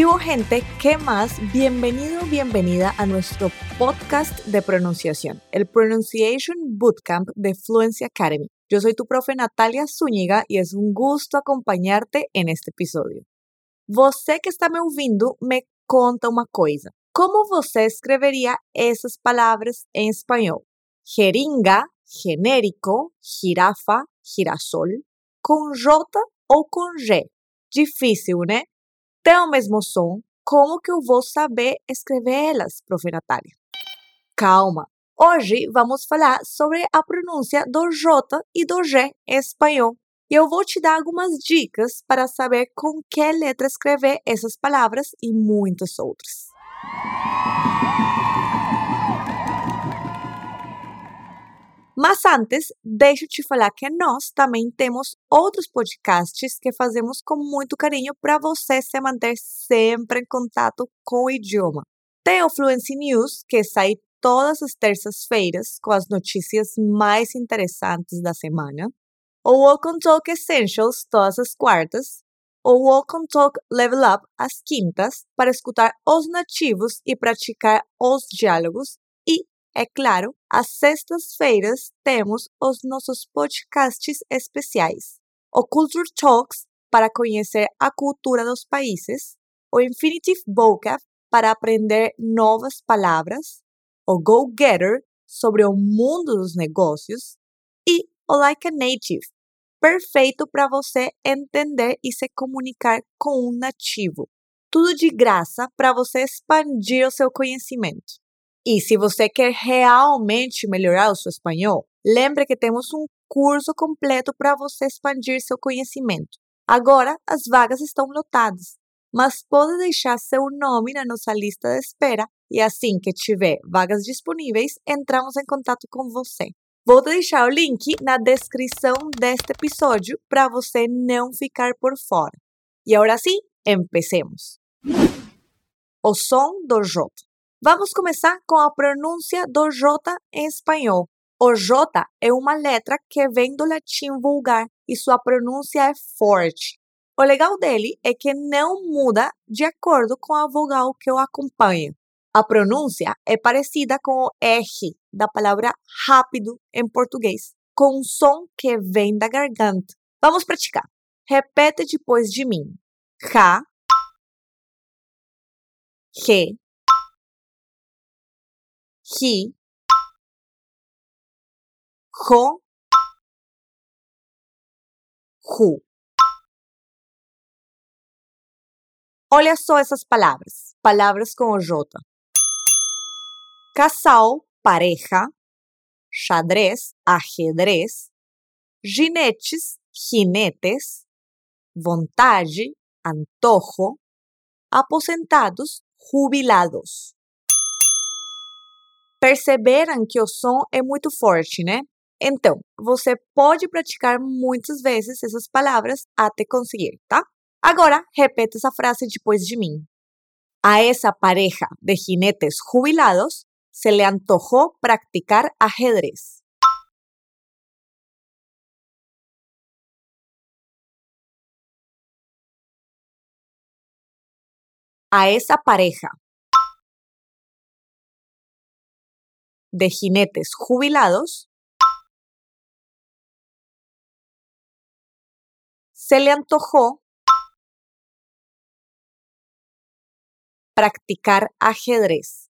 ¿Qué gente? ¿Qué más? Bienvenido, bienvenida a nuestro podcast de pronunciación, el Pronunciation Bootcamp de Fluency Academy. Yo soy tu profe Natalia Zúñiga y es un gusto acompañarte en este episodio. Você que está me ouvindo, me conta uma coisa. Como você escreveria essas palavras em espanhol? Jeringa, genérico, girafa, girasol, com J ou com G? Difícil, né? Tem o mesmo som. Como que eu vou saber escrever elas, profe Natália? Calma. Hoje vamos falar sobre a pronúncia do J e do G em espanhol. E eu vou te dar algumas dicas para saber com que letra escrever essas palavras e muitas outras. Mas antes, deixa eu te falar que nós também temos outros podcasts que fazemos com muito carinho para você se manter sempre em contato com o idioma. Tem o Fluency News, que sai todas as terças-feiras com as notícias mais interessantes da semana. O Welcome Talk Essentials todas as quartas. O Welcome Talk Level Up às quintas, para escutar os nativos e praticar os diálogos é claro, às sextas-feiras temos os nossos podcasts especiais. O Culture Talks, para conhecer a cultura dos países. O Infinitive Vocab, para aprender novas palavras. O Go Getter, sobre o mundo dos negócios. E o Like a Native, perfeito para você entender e se comunicar com um nativo. Tudo de graça para você expandir o seu conhecimento. E se você quer realmente melhorar o seu espanhol, lembre que temos um curso completo para você expandir seu conhecimento. Agora as vagas estão lotadas, mas pode deixar seu nome na nossa lista de espera e assim que tiver vagas disponíveis, entramos em contato com você. Vou deixar o link na descrição deste episódio para você não ficar por fora. E agora sim, empecemos. O som do J. Vamos começar com a pronúncia do J em espanhol. O J é uma letra que vem do latim vulgar e sua pronúncia é forte. O legal dele é que não muda de acordo com a vogal que o acompanha. A pronúncia é parecida com o R da palavra rápido em português, com um som que vem da garganta. Vamos praticar. Repete depois de mim. Ja, G, he, ho, who. Olha só essas palavras, palavras com o J. Casal, pareja, xadrez, ajedrez, ginetes, jinetes, vontade, antojo, aposentados, jubilados. Perceberam que o som é muito forte, né? Então, você pode praticar muitas vezes essas palavras até conseguir, tá? Agora, repete essa frase depois de mim. A essa pareja de jinetes jubilados se le antojó practicar ajedrez. A esa pareja de jinetes jubilados, se le antojó practicar ajedrez.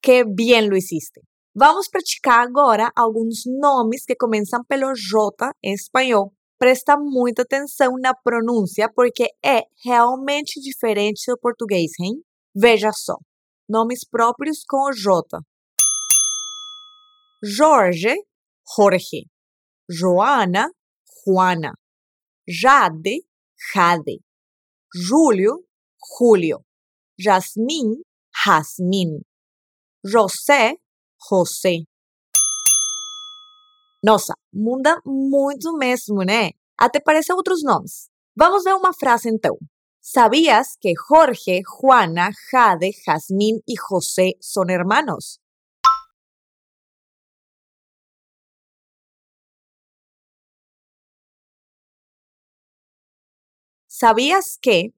Qué bien lo hiciste. Vamos praticar agora alguns nomes que começam pelo J em espanhol. Presta muita atenção na pronúncia porque é realmente diferente do português, hein? Veja só, nomes próprios com o J. Jorge, Jorge. Joana, Juana. Jade, Jade. Júlio, Júlio. Jasmin, Jasmin. José, José. Nossa, muda muito mesmo, né? Até parece outros nomes. Vamos ver uma frase então. ¿Sabías que Jorge, Juana, Jade, Jazmín y José son hermanos? ¿Sabías que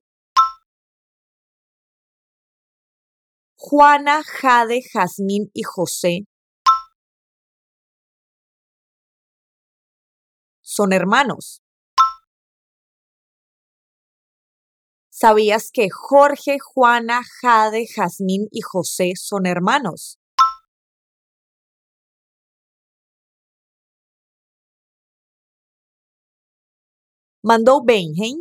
Juana, Jade, Jazmín y José son hermanos? ¿Sabías que Jorge, Juana, Jade, Jazmín y José son hermanos? Mandou bem, hein?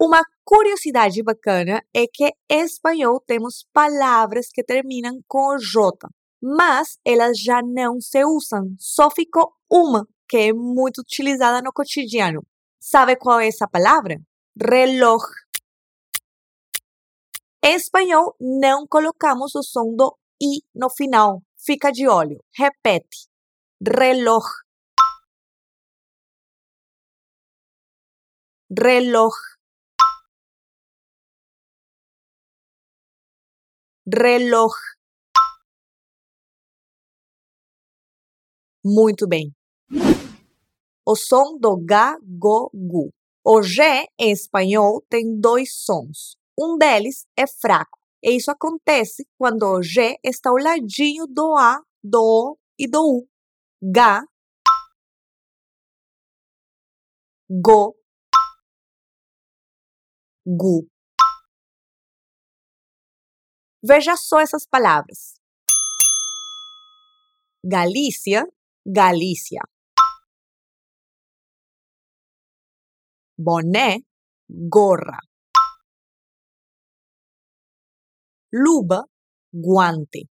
Uma curiosidade bacana é que em espanhol temos palavras que terminam com J, mas elas já não se usam, só ficou uma que é muito utilizada no cotidiano. Sabe qual é essa palavra? Reloj. Em espanhol, não colocamos o som do I no final. Fica de olho. Repete. Reloj. reloj, reloj. Muito bem. O som do ga, go, gu. O G em espanhol tem dois sons. Um deles é fraco. E isso acontece quando o G está ao ladinho do A, do O e do U. Ga, go, gu. Veja só essas palavras: Galícia, Galícia. Boné, gorra. Luba, guante.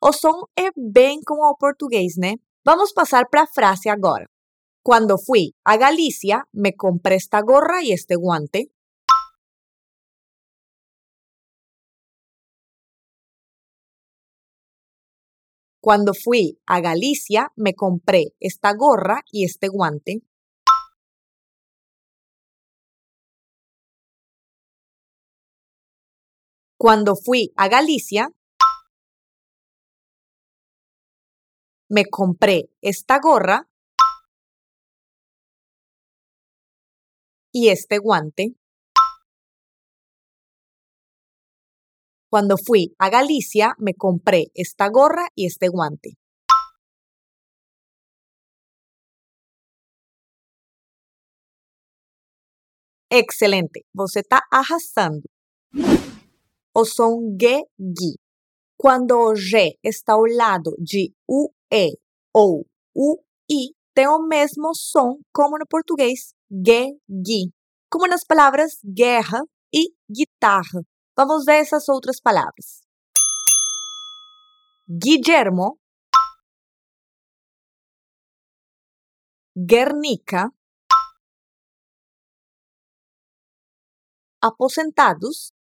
O som é bem como o português, né? Vamos pasar para a frase agora. Cuando fui a Galicia, me compré esta gorra y este guante. Cuando fui a Galicia, me compré esta gorra y este guante. Cuando fui a Galicia, me compré esta gorra y este guante. Cuando fui a Galicia, me compré esta gorra y este guante. Excelente, você está arrasando. O som gui. Quando o G está ao lado de UE ou UI, tem o mesmo som como no português gui, como nas palavras guerra e guitarra. Vamos ver essas outras palavras. Guillermo, Guernica, aposentados,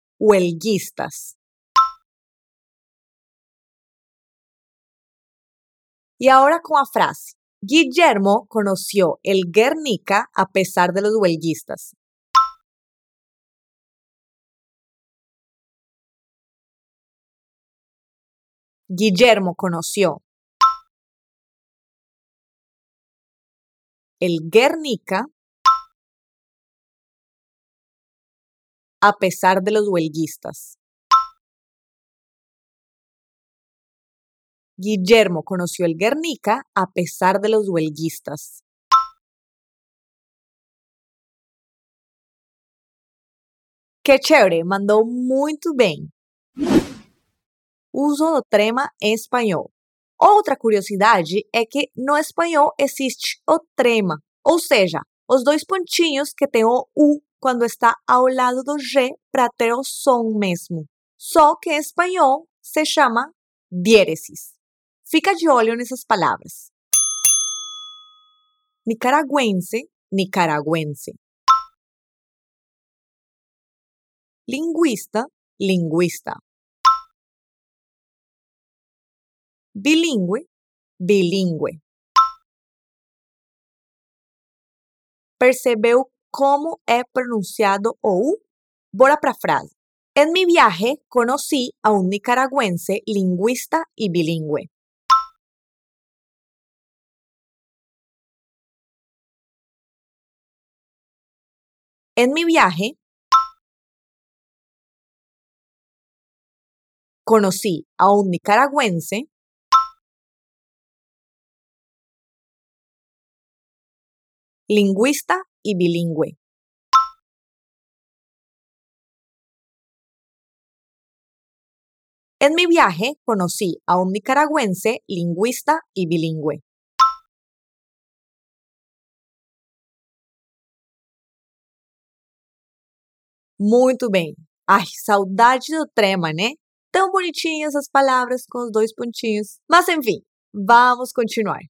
Y ahora con la frase. Guillermo conoció el Guernica a pesar de los huelguistas. Guillermo conoció el Guernica a pesar de los huelguistas. Guillermo conoció el Guernica a pesar de los huelguistas. Que chévere, mandou muito bem. Uso do trema em espanhol. Outra curiosidade é que no espanhol existe o trema, ou seja, os dois pontinhos que tem o U quando está ao lado do G para ter o som mesmo. Só que em espanhol se chama diéresis. Fica de olho nessas palavras. Nicaragüense, nicaragüense. Linguista, linguista. Bilingüe, bilingüe. Percebeu cómo he pronunciado OU. Bora para frase. En mi viaje conocí a un nicaragüense lingüista y bilingüe. En mi viaje conocí a un nicaragüense lingüista y bilingüe. En mi viaje conocí a un nicaragüense lingüista y bilingüe. Muito bem. Ai, saudade do trema, né? Tão bonitinhas as palavras com os dois pontinhos. Mas enfim, vamos continuar.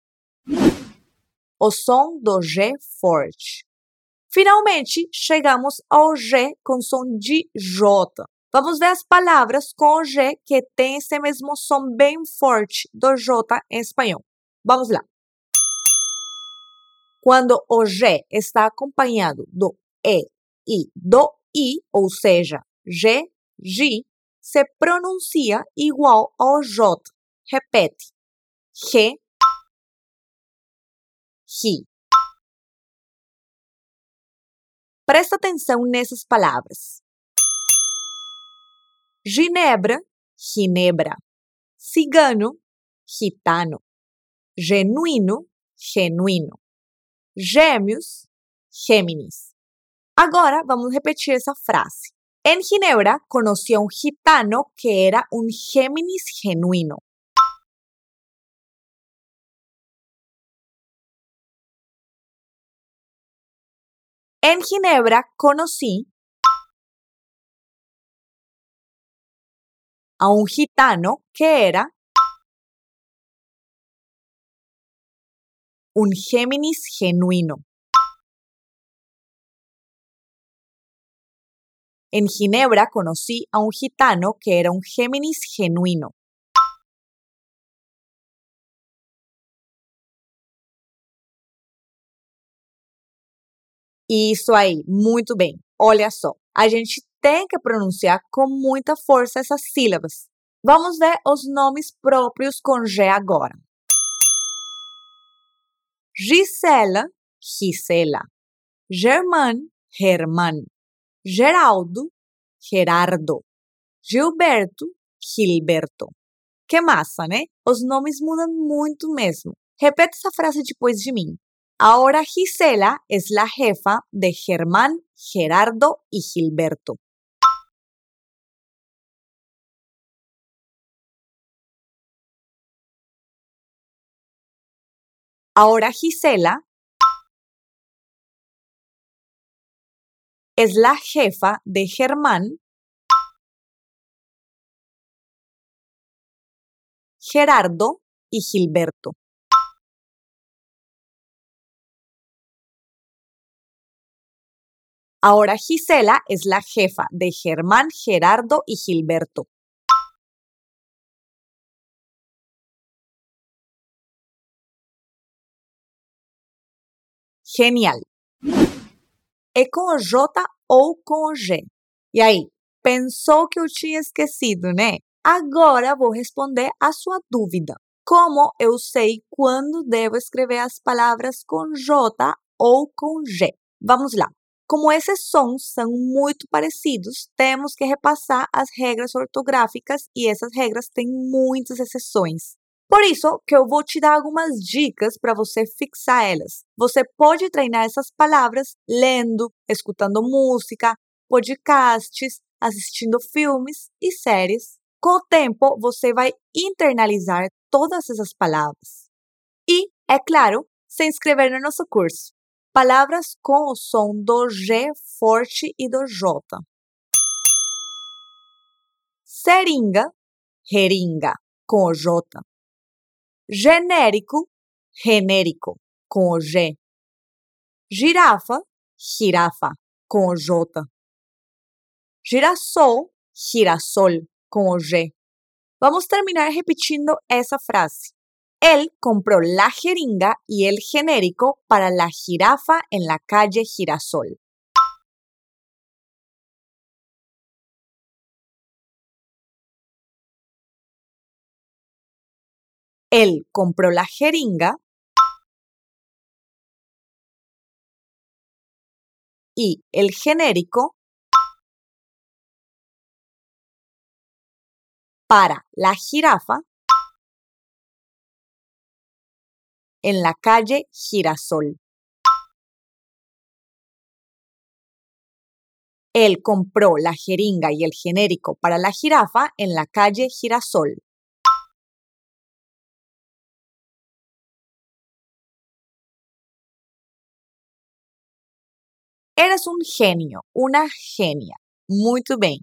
O som do G forte. Finalmente chegamos ao G com som de J. Vamos ver as palavras com G que tem esse mesmo som bem forte do J em espanhol. Vamos lá. Quando o G está acompanhado do E e do I, ou seja, G, G, se pronuncia igual ao J. Repete. G, G. Presta atenção nessas palavras. Ginebra, ginebra. Cigano, gitano. Genuíno, genuíno. Gêmeos, Géminis. Agora vamos repetir essa frase. En Ginebra a un gitano que era un Géminis genuino. En Ginebra conocí a un gitano que era un Géminis genuino. En Ginebra conocí a un gitano que era un Géminis genuino. Isso aí, muito bem. Olha só, a gente tem que pronunciar com muita força essas sílabas. Vamos ver os nomes próprios com G agora. Gisela, Gisela. Germán, Germán. Geraldo, Gerardo. Gilberto, Gilberto. Que massa, né? Os nomes mudam muito mesmo. Repete essa frase depois de mim. Ahora Gisela es la jefa de Germán, Gerardo y Gilberto. Ahora Gisela es la jefa de Germán, Gerardo y Gilberto. Ahora Gisela es la jefa de Germán, Gerardo y Gilberto. Genial. É com J ou com G? E aí, pensou que eu tinha esquecido, né? Agora vou responder a sua dúvida. Como eu sei quando devo escrever as palavras com J ou com G? Vamos lá. Como esses sons são muito parecidos, temos que repassar as regras ortográficas e essas regras têm muitas exceções. Por isso que eu vou te dar algumas dicas para você fixar elas. Você pode treinar essas palavras lendo, escutando música, podcasts, assistindo filmes e séries. Com o tempo, você vai internalizar todas essas palavras. E, é claro, se inscrever no nosso curso. Palavras com o som do G forte e do J. Seringa, jeringa, com o J genérico, genérico, com o G. Girafa, girafa, com o J. Girassol, girassol, com o G. Vamos terminar repetindo essa frase. Él compró la jeringa y el genérico para la jirafa en la calle Girasol. Él compró la jeringa y el genérico para la jirafa en la calle Girasol. Él compró la jeringa y el genérico para la jirafa en la calle Girasol. Eres um gênio, uma gênia. Muito bem.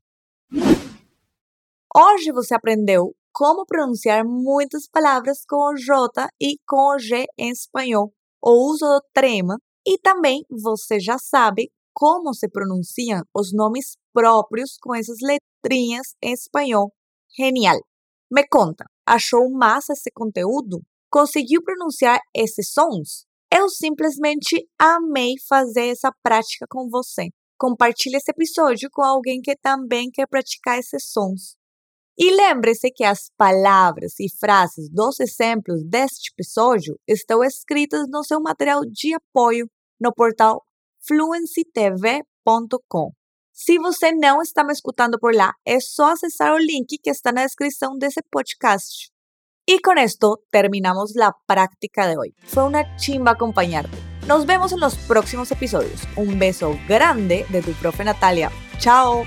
Hoje você aprendeu como pronunciar muitas palavras com J e com G em espanhol, o uso do trema, e também você já sabe como se pronunciam os nomes próprios com essas letrinhas em espanhol. Genial! Me conta, achou massa esse conteúdo? Conseguiu pronunciar esses sons? Eu simplesmente amei fazer essa prática com você. Compartilhe esse episódio com alguém que também quer praticar esses sons. E lembre-se que as palavras e frases dos exemplos deste episódio estão escritas no seu material de apoio no portal fluencytv.com. Se você não está me escutando por lá, é só acessar o link que está na descrição desse podcast. Y con esto terminamos la práctica de hoy. Fue una chimba acompañarte. Nos vemos en los próximos episodios. Un beso grande de tu profe Natalia. Chao.